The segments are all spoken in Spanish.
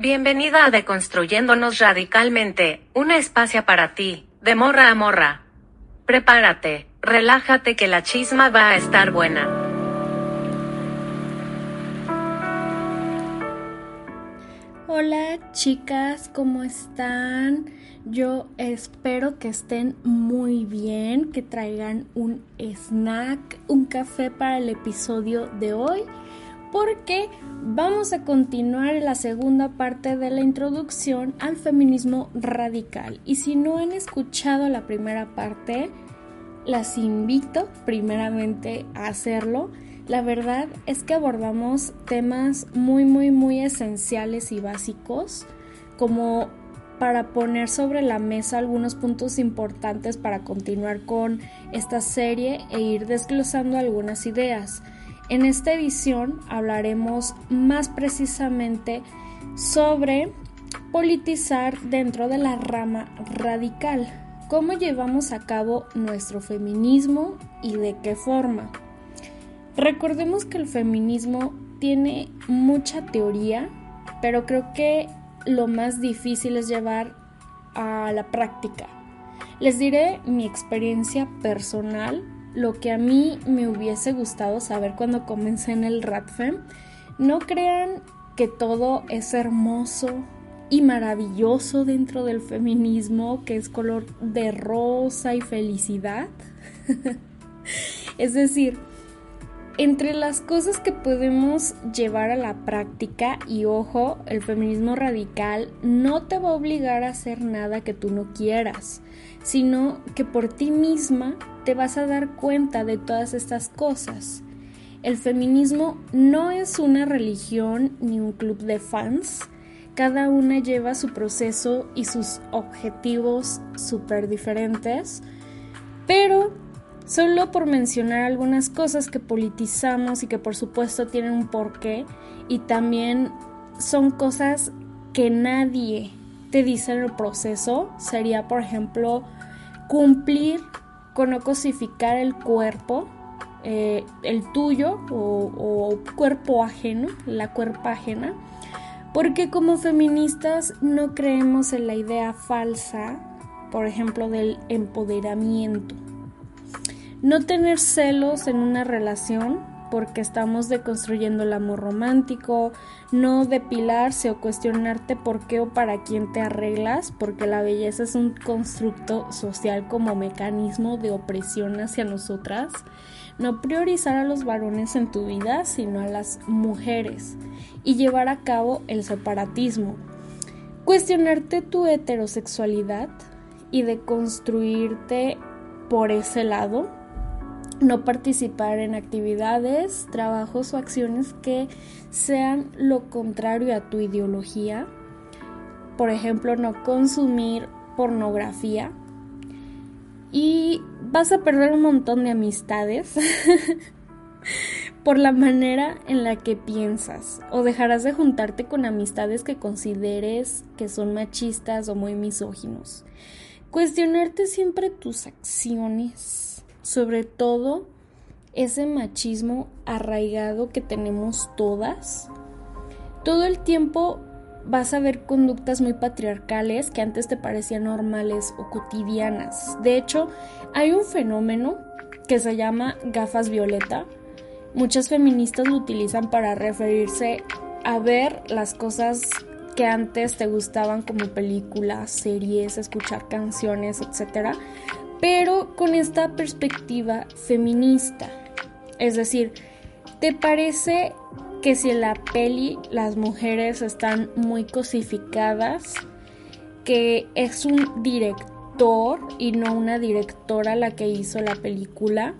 Bienvenida a Deconstruyéndonos Radicalmente, un espacio para ti, de morra a morra. Prepárate, relájate que la chisma va a estar buena. Hola chicas, ¿cómo están? Yo espero que estén muy bien, que traigan un snack, un café para el episodio de hoy porque vamos a continuar la segunda parte de la introducción al feminismo radical. Y si no han escuchado la primera parte, las invito primeramente a hacerlo. La verdad es que abordamos temas muy, muy, muy esenciales y básicos, como para poner sobre la mesa algunos puntos importantes para continuar con esta serie e ir desglosando algunas ideas. En esta edición hablaremos más precisamente sobre politizar dentro de la rama radical, cómo llevamos a cabo nuestro feminismo y de qué forma. Recordemos que el feminismo tiene mucha teoría, pero creo que lo más difícil es llevar a la práctica. Les diré mi experiencia personal lo que a mí me hubiese gustado saber cuando comencé en el Radfem. No crean que todo es hermoso y maravilloso dentro del feminismo, que es color de rosa y felicidad. es decir, entre las cosas que podemos llevar a la práctica, y ojo, el feminismo radical no te va a obligar a hacer nada que tú no quieras, sino que por ti misma te vas a dar cuenta de todas estas cosas. El feminismo no es una religión ni un club de fans. Cada una lleva su proceso y sus objetivos súper diferentes. Pero solo por mencionar algunas cosas que politizamos y que por supuesto tienen un porqué y también son cosas que nadie te dice en el proceso, sería por ejemplo cumplir no cosificar el cuerpo, eh, el tuyo o, cuerpo ajeno, la cuerpa ajena, porque como feministas no creemos en la idea falsa, por ejemplo, del empoderamiento. No tener celos en una relación porque estamos deconstruyendo el amor romántico, no depilarse o cuestionarte por qué o para quién te arreglas, porque la belleza es un constructo social como mecanismo de opresión hacia nosotras, no priorizar a los varones en tu vida, sino a las mujeres, y llevar a cabo el separatismo, cuestionarte tu heterosexualidad y deconstruirte por ese lado no participar en actividades, trabajos o acciones que sean lo contrario a tu ideología. Por ejemplo, no consumir pornografía. Y vas a perder un montón de amistades por la manera en la que piensas. O dejarás de juntarte con amistades que consideres que son machistas o muy misóginos. Cuestionarte siempre tus acciones sobre todo ese machismo arraigado que tenemos todas. Todo el tiempo vas a ver conductas muy patriarcales que antes te parecían normales o cotidianas. De hecho, hay un fenómeno que se llama gafas violeta. Muchas feministas lo utilizan para referirse a ver las cosas que antes te gustaban como películas, series, escuchar canciones, etc pero con esta perspectiva feminista. Es decir, ¿te parece que si en la peli las mujeres están muy cosificadas, que es un director y no una directora la que hizo la película,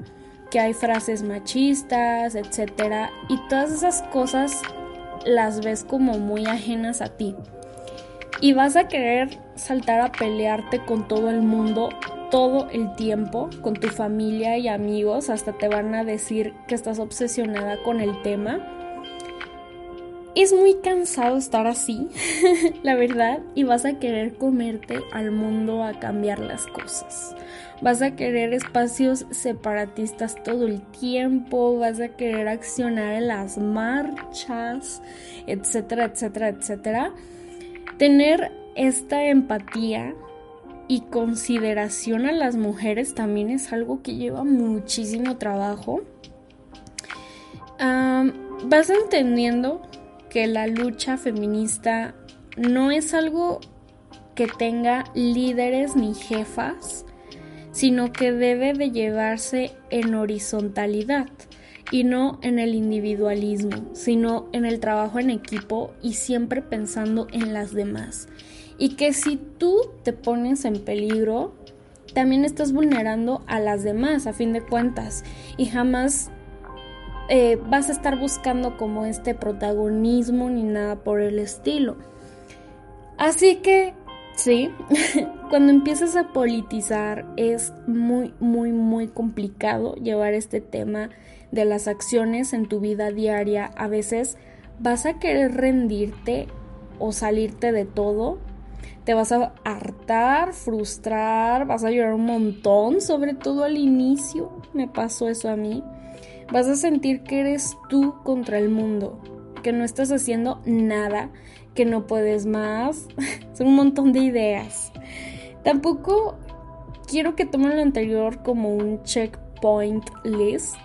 que hay frases machistas, etcétera, y todas esas cosas las ves como muy ajenas a ti? Y vas a querer saltar a pelearte con todo el mundo todo el tiempo con tu familia y amigos, hasta te van a decir que estás obsesionada con el tema. Es muy cansado estar así, la verdad, y vas a querer comerte al mundo a cambiar las cosas. Vas a querer espacios separatistas todo el tiempo, vas a querer accionar en las marchas, etcétera, etcétera, etcétera. tener esta empatía y consideración a las mujeres también es algo que lleva muchísimo trabajo. vas entendiendo que la lucha feminista no es algo que tenga líderes ni jefas, sino que debe de llevarse en horizontalidad y no en el individualismo, sino en el trabajo en equipo y siempre pensando en las demás. Y que si tú te pones en peligro, también estás vulnerando a las demás a fin de cuentas y jamás eh, vas a estar buscando como este protagonismo ni nada por el estilo. Así que sí, cuando empiezas a politizar es muy, muy, muy complicado llevar este tema de las acciones en tu vida diaria. A veces vas a querer rendirte o salirte de todo. Te vas a hartar, frustrar, vas a llorar un montón, sobre todo al inicio. Me pasó eso a mí. Vas a sentir que eres tú contra el mundo, que no estás haciendo nada, que no puedes más. Son un montón de ideas. Tampoco quiero que tomen lo anterior como un checkpoint list.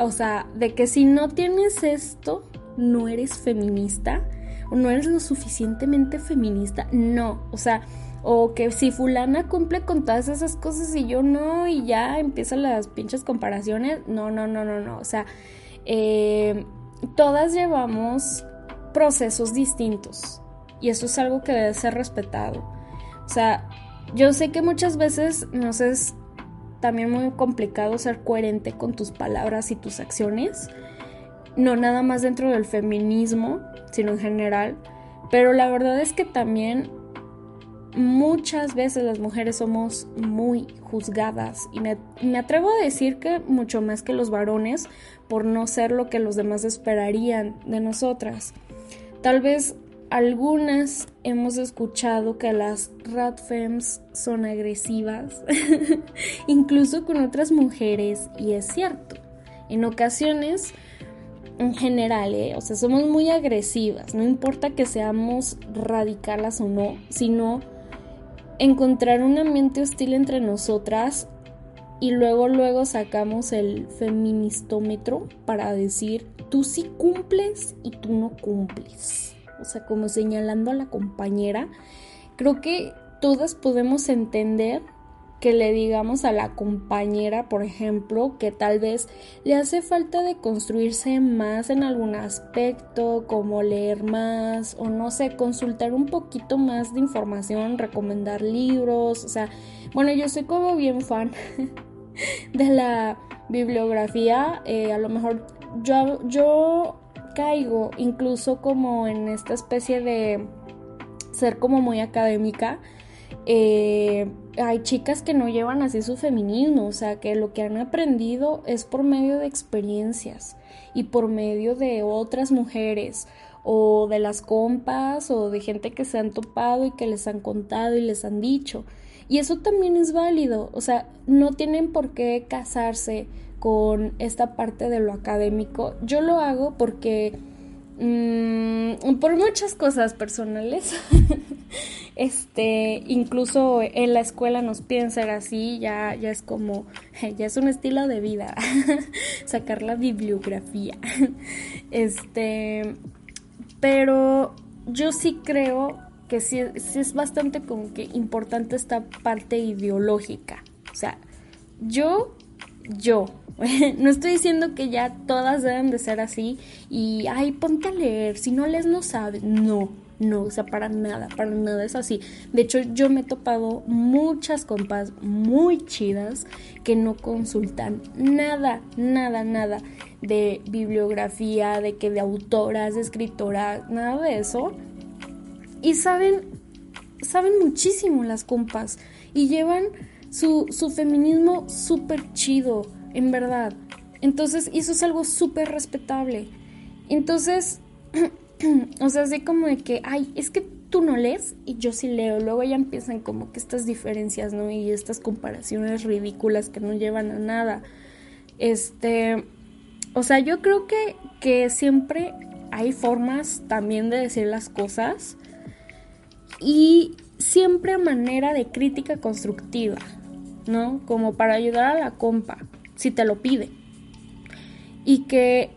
O sea, de que si no tienes esto, no eres feminista no eres lo suficientemente feminista. No, o sea, o que si fulana cumple con todas esas cosas y yo no, y ya empiezan las pinches comparaciones. No, no, no, no, no. O sea, eh, todas llevamos procesos distintos y eso es algo que debe ser respetado. O sea, yo sé que muchas veces nos es también muy complicado ser coherente con tus palabras y tus acciones, no nada más dentro del feminismo, sino en general, pero la verdad es que también muchas veces las mujeres somos muy juzgadas y me, atrevo a decir que mucho más que los varones por no ser lo que los demás esperarían de nosotras. Tal vez algunas hemos escuchado que las ratfems son agresivas, incluso con otras mujeres, y es cierto. En ocasiones, en general, ¿eh? o sea, somos muy agresivas, no importa que seamos radicales o no, sino encontrar un ambiente hostil entre nosotras y luego luego sacamos el feministómetro para decir tú sí cumples y tú no cumples. O sea, como señalando a la compañera, creo que todas podemos entender que le digamos a la compañera, por ejemplo, que tal vez le hace falta de construirse más en algún aspecto, como leer más o no sé, consultar un poquito más de información, recomendar libros, o sea, bueno, yo soy como bien fan de la bibliografía, eh, a lo mejor yo, yo caigo incluso como en esta especie de ser como muy académica. Eh, hay chicas que no llevan así su feminismo, o sea, que lo que han aprendido es por medio de experiencias y por medio de otras mujeres o de las compas o de gente que se han topado y que les han contado y les han dicho. Y eso también es válido, o sea, no tienen por qué casarse con esta parte de lo académico. Yo lo hago porque mm, por muchas cosas personales. este, incluso en la escuela nos piden así, ya, ya es como, ya es un estilo de vida, sacar la bibliografía. este, pero yo sí creo que sí, sí es bastante como que importante esta parte ideológica. O sea, yo, yo, no estoy diciendo que ya todas deben de ser así y, ay, ponte a leer, si no lees no sabes. No, no, o sea, para nada, para nada es así. De hecho, yo me he topado muchas compas muy chidas que no consultan nada, nada, nada de bibliografía, de que de autoras, de escritoras, nada de eso. Y saben, saben muchísimo las compas y llevan su, su feminismo súper chido en verdad. Entonces, eso es algo súper respetable. Entonces, o sea, así como de que, ay, es que tú no lees y yo sí leo. Luego ya empiezan como que estas diferencias, ¿no? Y estas comparaciones ridículas que no llevan a nada. Este, o sea, yo creo que, que siempre hay formas también de decir las cosas. y siempre manera de crítica constructiva, ¿no? Como para ayudar a la compa, si te lo pide. Y que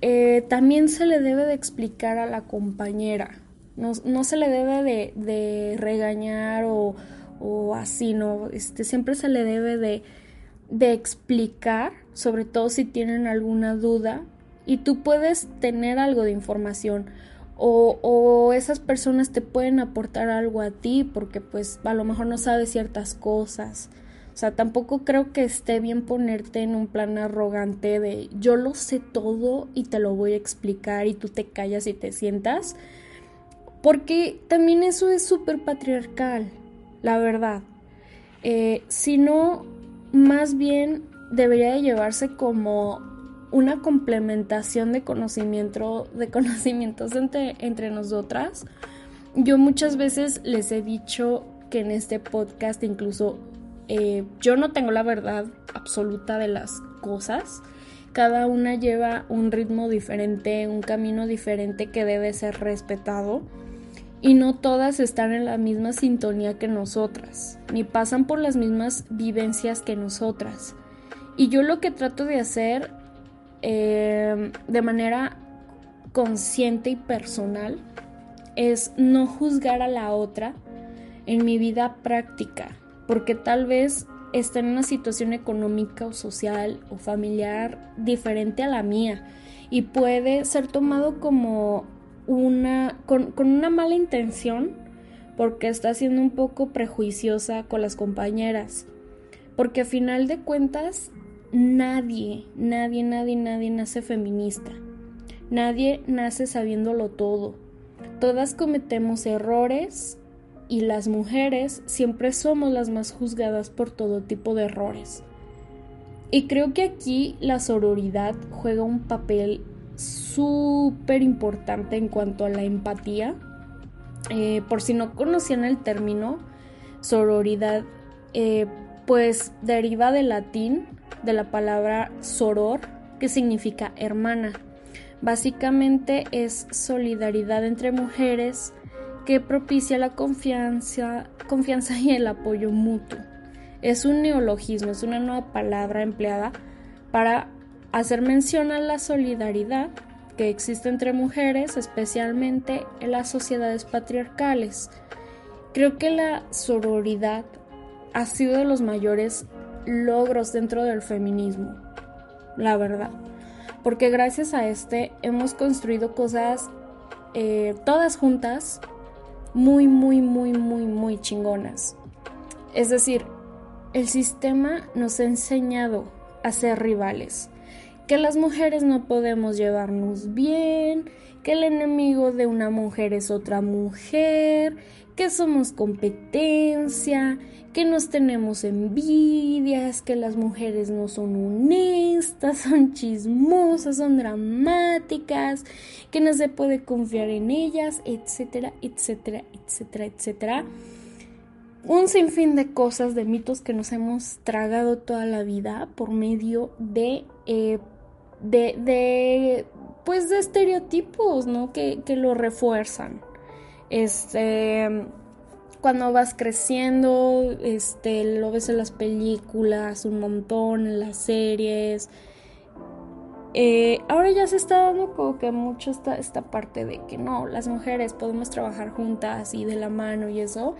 eh, también se le debe de explicar a la compañera, no, se le debe de, regañar o, o, así, ¿no? Este, siempre se le debe de, de explicar, sobre todo si tienen alguna duda, y tú puedes tener algo de información o, o, esas personas te pueden aportar algo a ti porque pues a lo mejor no sabes ciertas cosas. O sea, tampoco creo que esté bien ponerte en un plan arrogante de yo lo sé todo y te lo voy a explicar y tú te callas y te sientas. Porque también eso es súper patriarcal, la verdad. Eh, sino, más bien debería de llevarse como una complementación de conocimiento, de conocimientos entre, entre nosotras. Yo muchas veces les he dicho que en este podcast incluso eh, yo no tengo la verdad absoluta de las cosas. Cada una lleva un ritmo diferente, un camino diferente que debe ser respetado. Y no todas están en la misma sintonía que nosotras, ni pasan por las mismas vivencias que nosotras. Y yo lo que trato de hacer Em, de manera consciente y personal es no juzgar a la otra en mi vida práctica, porque tal vez está en una situación económica o social o familiar diferente a la mía y puede ser tomado como una con, una mala intención porque está siendo un poco prejuiciosa con las compañeras porque a final de cuentas nadie, nadie, nadie, nadie nace feminista. Nadie nace sabiéndolo todo. Todas cometemos errores y las mujeres siempre somos las más juzgadas por todo tipo de errores. Y creo que aquí la sororidad juega un papel súper importante en cuanto a la empatía. Eh, por si no conocían el término, sororidad, eh, pues deriva del latín de la palabra soror, que significa hermana. Básicamente es solidaridad entre mujeres que propicia la confianza, confianza y el apoyo mutuo. Es un neologismo, es una nueva palabra empleada para hacer mención a la solidaridad que existe entre mujeres, especialmente en las sociedades patriarcales. Creo que la sororidad ha sido de los mayores logros dentro del feminismo, la verdad. Porque gracias a este hemos construido cosas eh, todas juntas muy, muy, muy, muy, muy chingonas. Es decir, el sistema nos ha enseñado a ser rivales, que las mujeres no podemos llevarnos bien, que el enemigo de una mujer es otra mujer, que somos competencia, que nos tenemos envidias, que las mujeres no son honestas, son chismosas, son dramáticas, que no se puede confiar en ellas, etcétera, etcétera, etcétera, etcétera. Un sinfín de cosas, de mitos que nos hemos tragado toda la vida por medio de, eh, de, de, pues de estereotipos, ¿no? Que, que lo refuerzan. Este cuando vas creciendo, este, lo ves en las películas un montón, en las series. Eh, ahora ya se está dando como que mucho esta, esta parte de que no, las mujeres podemos trabajar juntas y de la mano y eso,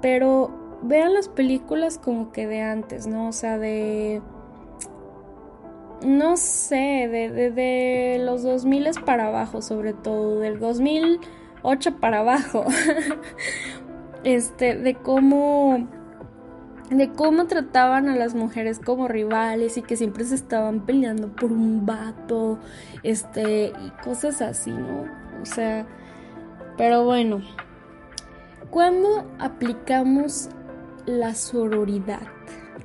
pero vean las películas como que de antes, ¿no? O sea, de... No sé, de, de, de los 2000 para abajo, sobre todo, del 2008 para abajo. este, de cómo de cómo trataban a las mujeres como rivales y que siempre se estaban peleando por un vato, este, y cosas así, ¿no? O sea, pero bueno, ¿cuándo aplicamos la sororidad?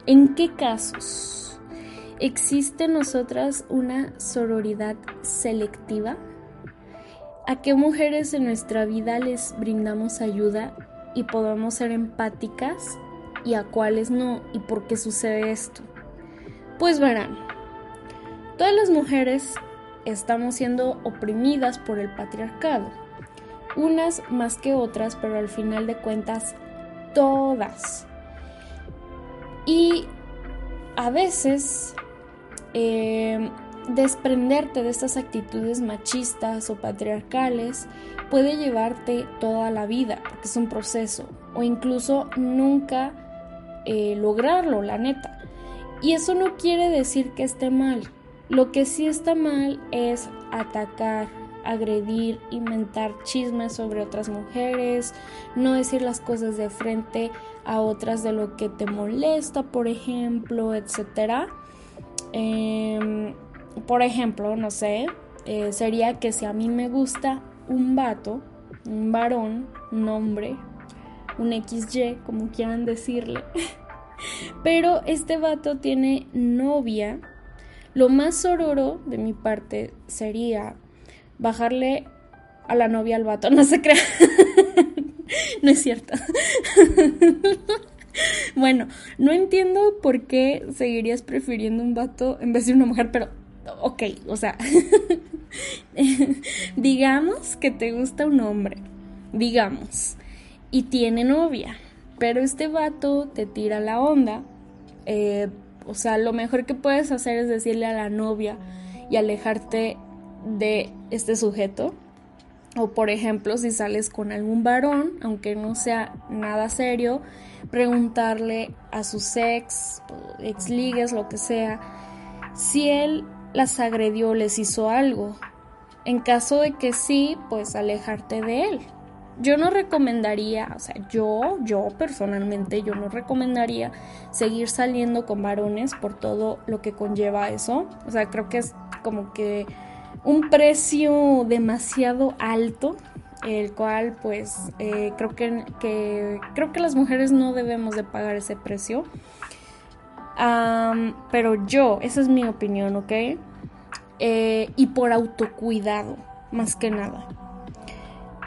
¿En qué casos? ¿Existe en nosotras una sororidad selectiva? ¿A qué mujeres en nuestra vida les brindamos ayuda y podamos ser empáticas y a cuáles no y por qué sucede esto. Pues verán, todas las mujeres estamos siendo oprimidas por el patriarcado unas más que otras, pero al final de cuentas todas. Y a veces eh, desprenderte de estas actitudes machistas o patriarcales puede llevarte toda la vida, porque es un proceso, o incluso nunca eh, lograrlo, la neta. Y eso no quiere decir que esté mal. Lo que sí está mal es atacar, agredir, inventar chismes sobre otras mujeres, no decir las cosas de frente a otras de lo que te molesta, por ejemplo, etc. por ejemplo, no sé, eh, sería que si a mí me gusta un vato, un varón, un hombre, un XY, como quieran decirle, pero este vato tiene novia, lo más sororo de mi parte sería bajarle a la novia al vato, no se crea. no es cierto. bueno, no entiendo por qué seguirías prefiriendo un vato en vez de una mujer, pero ok, o sea, digamos que te gusta un hombre, digamos, y tiene novia, pero este vato te tira la onda, eh, o sea, lo mejor que puedes hacer es decirle a la novia y alejarte de este sujeto. O por ejemplo, si sales con algún varón, aunque no sea nada serio, preguntarle a sus ex, ex ligues, lo que sea, si él las agredió, les hizo algo. En caso de que sí, pues alejarte de él. Yo no recomendaría, o sea, yo, yo personalmente, yo no recomendaría seguir saliendo con varones por todo lo que conlleva eso. O sea, creo que es como que un precio demasiado alto el cual pues eh, creo que, que, creo que las mujeres no debemos de pagar ese precio pero yo esa es mi opinión ok eh, y por autocuidado más que nada.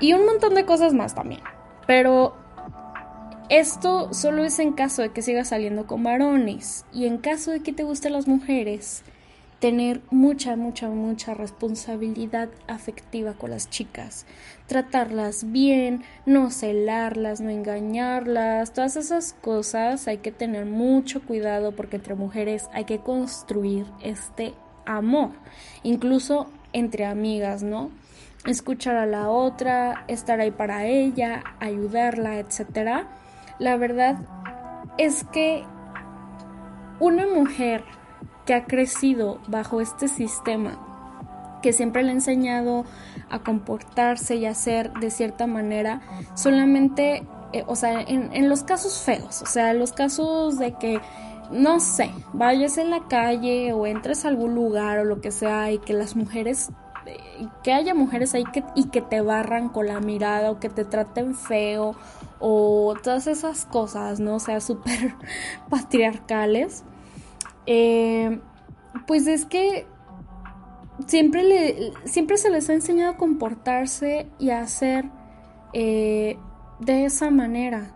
Y un montón de cosas más también. Pero esto solo es en caso de que sigas saliendo con varones. Y en caso de que te gusten las mujeres tener mucha, mucha, mucha responsabilidad afectiva con las chicas, tratarlas bien, no celarlas, no engañarlas, todas esas cosas hay que tener mucho cuidado porque entre mujeres hay que construir este amor, incluso entre amigas, ¿no? Escuchar a la otra, estar ahí para ella, ayudarla, etc. La verdad es que una mujer que ha crecido bajo este sistema, que siempre le ha enseñado a comportarse y a ser de cierta manera, solamente, eh, o sea, en, los casos feos, o sea, los casos de que no sé, vayas en la calle o entres a algún lugar o lo que sea y que las mujeres, eh, que haya mujeres ahí que, y que te barran con la mirada o que te traten feo o todas esas cosas, ¿no? O sea, súper patriarcales. Eh, pues es que siempre, le, siempre se les ha enseñado a comportarse y a hacer eh, de esa manera.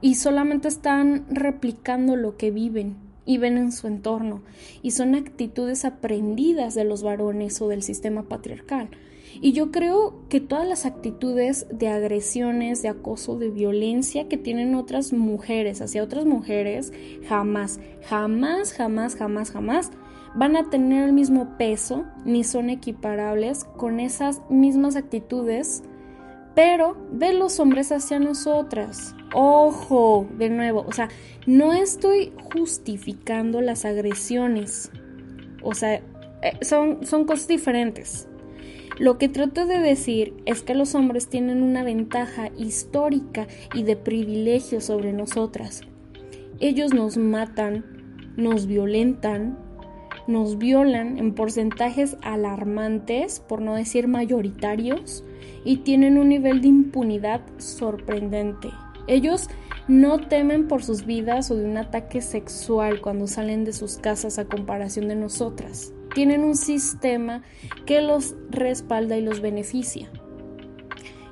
Y solamente están replicando lo que viven y ven en su entorno. Y son actitudes aprendidas de los varones o del sistema patriarcal. Y yo creo que todas las actitudes de agresiones, de acoso, de violencia que tienen otras mujeres hacia otras mujeres, jamás, jamás, jamás, jamás, jamás van a tener el mismo peso ni son equiparables con esas mismas actitudes, pero de los hombres hacia nosotras. Ojo, de nuevo, o sea, no estoy justificando las agresiones. O sea, eh, son, son cosas diferentes. Lo que trato de decir es que los hombres tienen una ventaja histórica y de privilegio sobre nosotras. Ellos nos matan, nos violentan, nos violan en porcentajes alarmantes, por no decir mayoritarios, y tienen un nivel de impunidad sorprendente. Ellos no temen por sus vidas o de un ataque sexual cuando salen de sus casas a comparación de nosotras tienen un sistema que los respalda y los beneficia.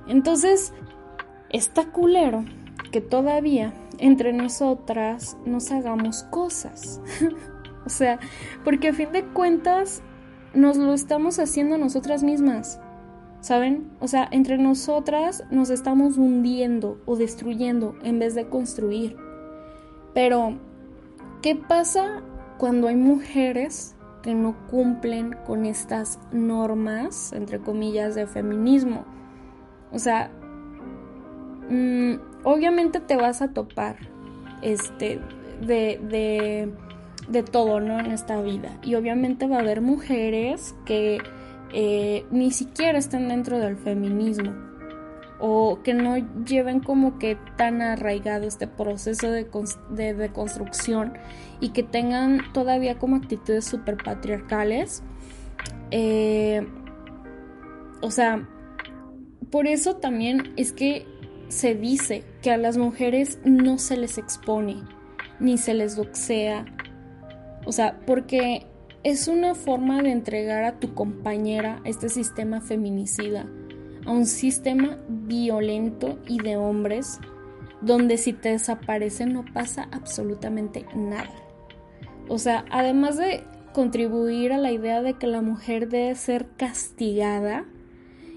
Entonces, está culero que todavía entre nosotras nos hagamos cosas. o sea, porque a fin de cuentas nos lo estamos haciendo nosotras mismas. ¿Saben? O sea, entre nosotras nos estamos hundiendo o destruyendo en vez de construir. Pero, ¿qué pasa cuando hay mujeres que no cumplen con estas normas, entre comillas, de feminismo? O sea, mm, obviamente te vas a topar este, de, de, de todo, ¿no? En esta vida. Y obviamente va a haber mujeres que eh, ni siquiera estén dentro del feminismo o que no lleven como que tan arraigado este proceso de, de, construcción y que tengan todavía como actitudes super patriarcales. Eh, o sea, por eso también es que se dice que a las mujeres no se les expone ni se les doxea. O sea, porque es una forma de entregar a tu compañera este sistema feminicida, a un sistema violento y de hombres, donde si te desaparecen no pasa absolutamente nada. O sea, además de contribuir a la idea de que la mujer debe ser castigada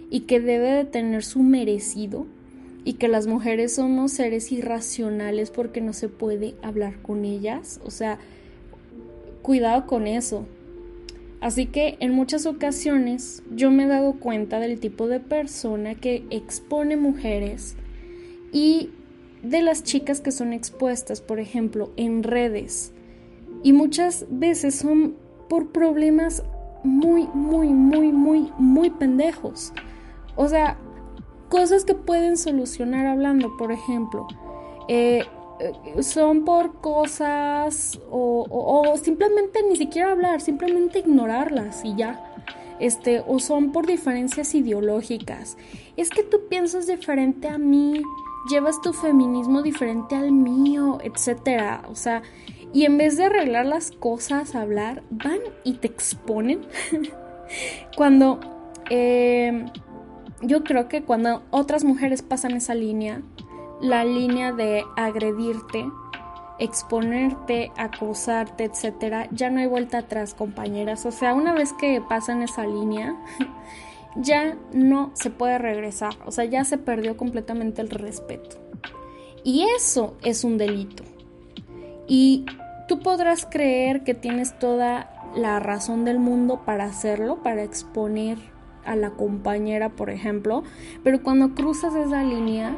y que debe de tener su merecido, y que las mujeres somos seres irracionales porque no se puede hablar con ellas, o sea, cuidado con eso. Así que en muchas ocasiones yo me he dado cuenta del tipo de persona que expone mujeres y de las chicas que son expuestas, por ejemplo, en redes. Y muchas veces son por problemas muy, muy, muy, muy, muy pendejos. O sea, cosas que pueden solucionar hablando, por ejemplo. Eh, son por cosas o, simplemente ni siquiera hablar, simplemente ignorarlas y ya. Este, o son por diferencias ideológicas. Es que tú piensas diferente a mí, llevas tu feminismo diferente al mío, etcétera. O sea, y en vez de arreglar las cosas, hablar, van y te exponen. Cuando eh, yo creo que cuando otras mujeres pasan esa línea, la línea de agredirte, exponerte, acosarte, etcétera, ya no hay vuelta atrás, compañeras. O sea, una vez que pasan esa línea, ya no se puede regresar. O sea, ya se perdió completamente el respeto. Y eso es un delito. Y tú podrás creer que tienes toda la razón del mundo para hacerlo, para exponer a la compañera, por ejemplo, pero cuando cruzas esa línea,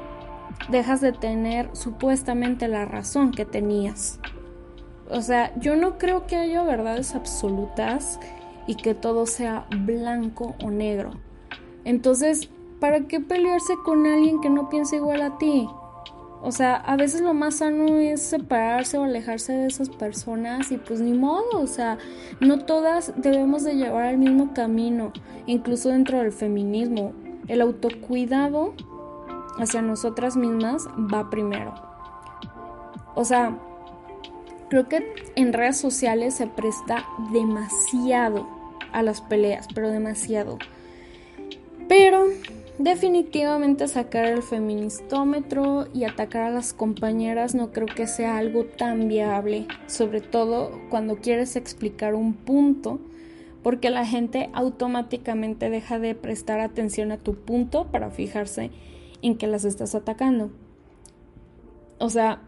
dejas de tener supuestamente la razón que tenías. O sea, yo no creo que haya verdades absolutas y que todo sea blanco o negro. Entonces, ¿para qué pelearse con alguien que no piensa igual a ti? O sea, a veces lo más sano es separarse o alejarse de esas personas y pues ni modo, o sea, no todas debemos de llevar el mismo camino, incluso dentro del feminismo. El autocuidado hacia nosotras mismas va primero. O sea, creo que en redes sociales se presta demasiado a las peleas, pero demasiado. Pero Definitivamente sacar el feministómetro y atacar a las compañeras no creo que sea algo tan viable, sobre todo cuando quieres explicar un punto, porque la gente automáticamente deja de prestar atención a tu punto para fijarse en que las estás atacando. O sea,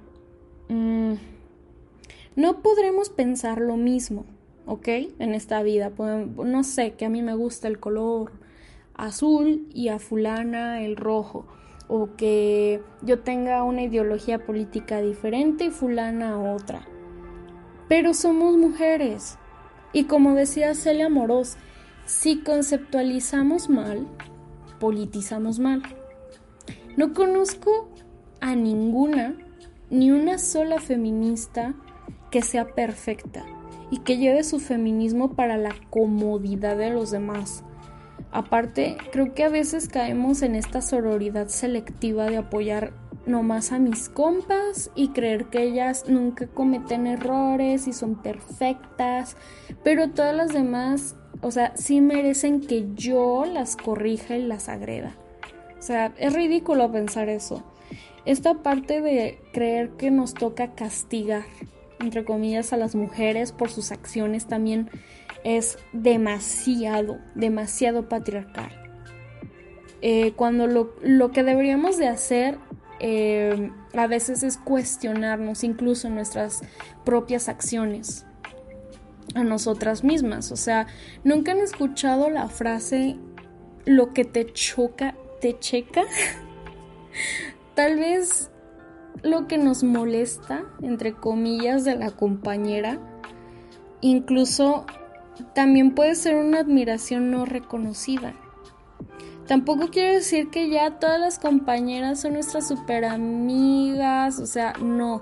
mm, no podremos pensar lo mismo, ¿ok? En esta vida. No sé, que a mí me gusta el color azul y a fulana el rojo o que yo tenga una ideología política diferente y fulana otra. Pero somos mujeres. Y como decía Celia Moros, si conceptualizamos mal, politizamos mal. No conozco a ninguna, ni una sola feminista que sea perfecta y que lleve su feminismo para la comodidad de los demás Aparte, creo que a veces caemos en esta sororidad selectiva de apoyar nomás a mis compas y creer que ellas nunca cometen errores y son perfectas, pero todas las demás, o sea, sí merecen que yo las corrija y las agreda. O sea, es ridículo pensar eso. Esta parte de creer que nos toca castigar, entre comillas, a las mujeres por sus acciones también es demasiado, demasiado patriarcal. eh, cuando lo, que deberíamos de hacer eh, a veces es cuestionarnos incluso nuestras propias acciones a nosotras mismas. O sea, nunca han escuchado la frase lo que te choca, checa. Tal vez lo que nos molesta, entre comillas, de la compañera, incluso también puede ser una admiración no reconocida. Tampoco quiero decir que ya todas las compañeras son nuestras super amigas, o sea, no.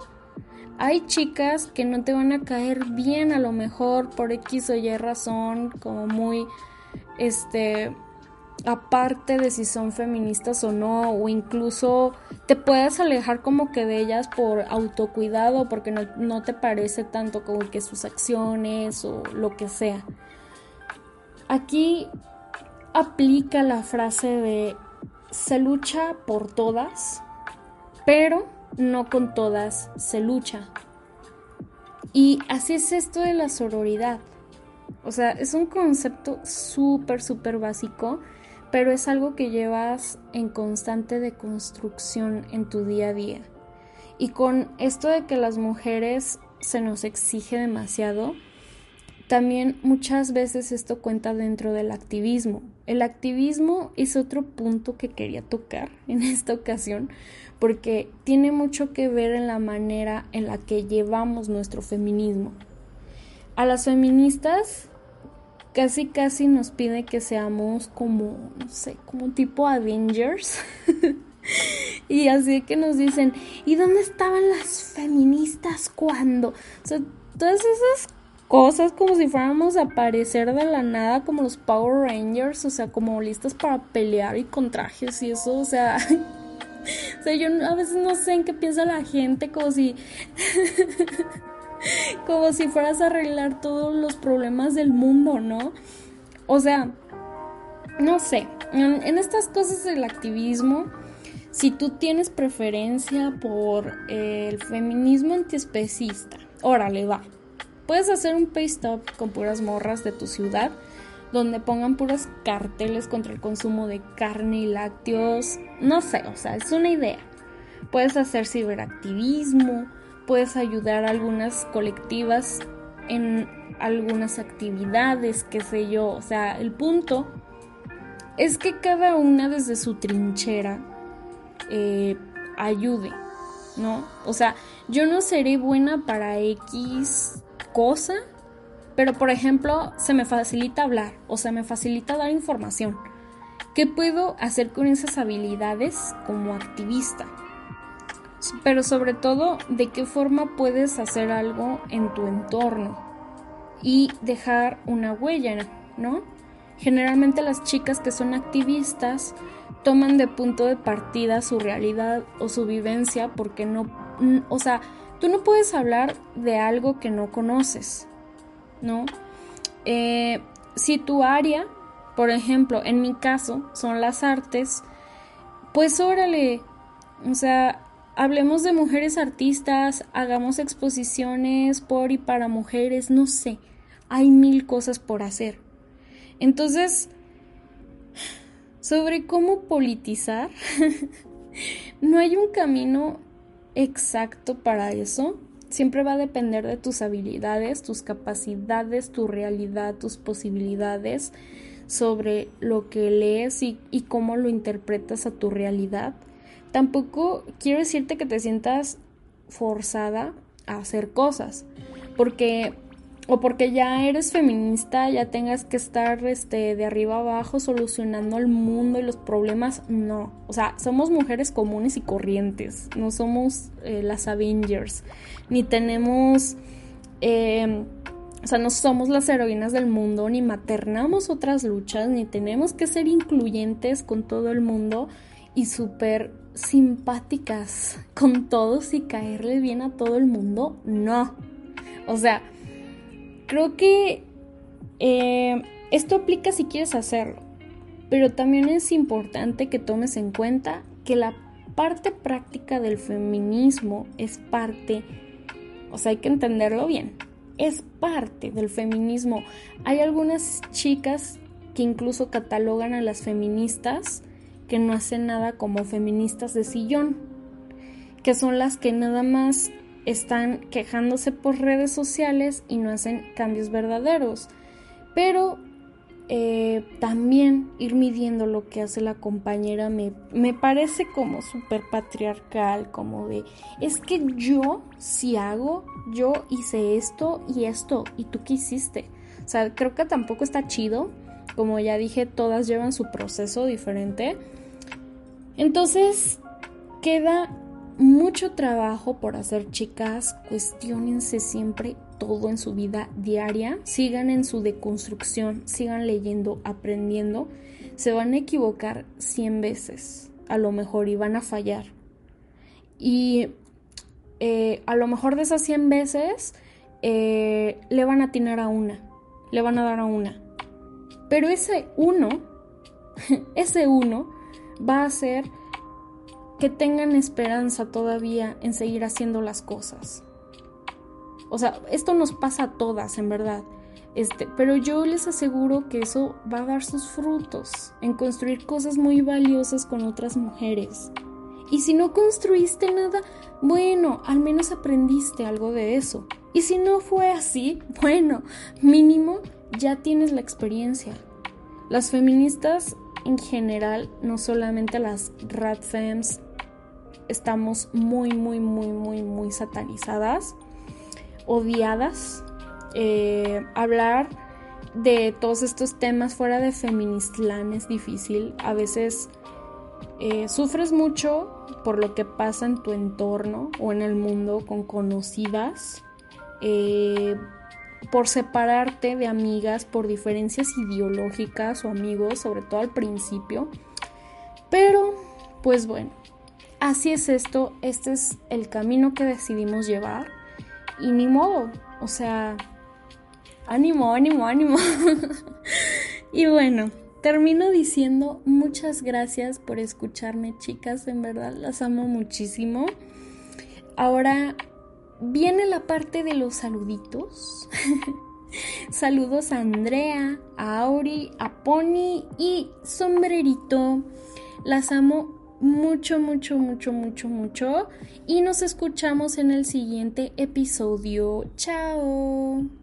Hay chicas que no te van a caer bien a lo mejor por X o Y razón, como muy, este, aparte de si son feministas o no, o incluso te puedes alejar como que de ellas por autocuidado, porque no, te parece tanto como que sus acciones o lo que sea. Aquí aplica la frase de se lucha por todas, pero no con todas se lucha. Y así es esto de la sororidad. O sea, es un concepto súper, súper básico pero es algo que llevas en constante deconstrucción en tu día a día. Y con esto de que las mujeres se nos exige demasiado, también muchas veces esto cuenta dentro del activismo. El activismo es otro punto que quería tocar en esta ocasión porque tiene mucho que ver en la manera en la que llevamos nuestro feminismo. A las feministas casi casi nos pide que seamos como, no sé, como tipo Avengers. y así que nos dicen, ¿y dónde estaban las feministas cuando? O sea, todas esas cosas como si fuéramos a aparecer de la nada como los Power Rangers, o sea, como listas para pelear y con trajes y eso, o sea... o sea, yo a veces no sé en qué piensa la gente, como si... como si fueras a arreglar todos los problemas del mundo, ¿no? O sea, no sé, en, estas cosas del activismo, si tú tienes preferencia por el feminismo antiespecista, órale, va. Puedes hacer un paste up con puras morras de tu ciudad, donde pongan puros carteles contra el consumo de carne y lácteos. No sé, o sea, es una idea. Puedes hacer ciberactivismo, puedes ayudar a algunas colectivas en algunas actividades, qué sé yo. O sea, el punto es que cada una desde su trinchera eh, ayude, ¿no? O sea, yo no seré buena para X cosa, pero por ejemplo, se me facilita hablar o se me facilita dar información. ¿Qué puedo hacer con esas habilidades como activista? Pero sobre todo de qué forma puedes hacer algo en tu entorno y dejar una huella, ¿no? Generalmente las chicas que son activistas toman de punto de partida su realidad o su vivencia porque no, o sea, tú no puedes hablar de algo que no conoces, ¿no? Eh, si tu área, por ejemplo, en mi caso, son las artes, pues órale, o sea, hablemos de mujeres artistas, hagamos exposiciones por y para mujeres, no sé, hay mil cosas por hacer. Entonces, sobre cómo politizar, no hay un camino exacto para eso. Siempre va a depender de tus habilidades, tus capacidades, tu realidad, tus posibilidades sobre lo que lees y, cómo lo interpretas a tu realidad tampoco quiero decirte que te sientas forzada a hacer cosas, porque o porque ya eres feminista, ya tengas que estar este de arriba abajo solucionando el mundo y los problemas, no. O sea, somos mujeres comunes y corrientes, no somos eh, las Avengers, ni tenemos em, o sea, no somos las heroínas del mundo, ni maternamos otras luchas, ni tenemos que ser incluyentes con todo el mundo y súper simpáticas con todos y caerle bien a todo el mundo, no. O sea, creo que eh, esto aplica si quieres hacerlo, pero también es importante que tomes en cuenta que la parte práctica del feminismo es parte, o sea, hay que entenderlo bien, es parte del feminismo. Hay algunas chicas que incluso catalogan a las feministas que no hacen nada como feministas de sillón, que son las que nada más están quejándose por redes sociales y no hacen cambios verdaderos. Pero eh, también ir midiendo lo que hace la compañera me, me parece como súper patriarcal, como de, es que yo si hago, yo hice esto y esto, y tú qué hiciste. O sea, creo que tampoco está chido. Como ya dije, todas llevan su proceso diferente. Entonces, queda mucho trabajo por hacer, chicas. Cuestiónense siempre todo en su vida diaria. Sigan en su deconstrucción, sigan leyendo, aprendiendo. Se van a equivocar 100 veces, a lo mejor, y van a fallar. Y eh, a lo mejor de esas 100 veces eh, le van a atinar a una, le van a dar a una. Pero ese uno, ese uno va a hacer que tengan esperanza todavía en seguir haciendo las cosas. O sea, esto nos pasa a todas, en verdad. Este, pero yo les aseguro que eso va a dar sus frutos en construir cosas muy valiosas con otras mujeres. Y si no construiste nada, bueno, al menos aprendiste algo de eso. Y si no fue así, bueno, mínimo ya tienes la experiencia. Las feministas en general, no solamente las radfems, estamos muy, muy, muy, muy, muy satanizadas, odiadas. Eh, hablar de todos estos temas fuera de Feministland es difícil. A veces eh, sufres mucho por lo que pasa en tu entorno o en el mundo con conocidas. Eh, por separarte de amigas por diferencias ideológicas o amigos, sobre todo al principio. Pero, pues bueno, así es esto, este es el camino que decidimos llevar y ni modo, o sea, ánimo, ánimo, ánimo. y bueno, termino diciendo muchas gracias por escucharme, chicas, en verdad las amo muchísimo. Ahora viene la parte de los saluditos. Saludos a Andrea, a Auri, a Pony y Sombrerito. Las amo mucho, mucho, mucho, mucho, mucho. Y nos escuchamos en el siguiente episodio. Chao.